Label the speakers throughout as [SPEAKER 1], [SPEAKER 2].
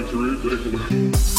[SPEAKER 1] Thanks for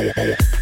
[SPEAKER 2] hey, hey.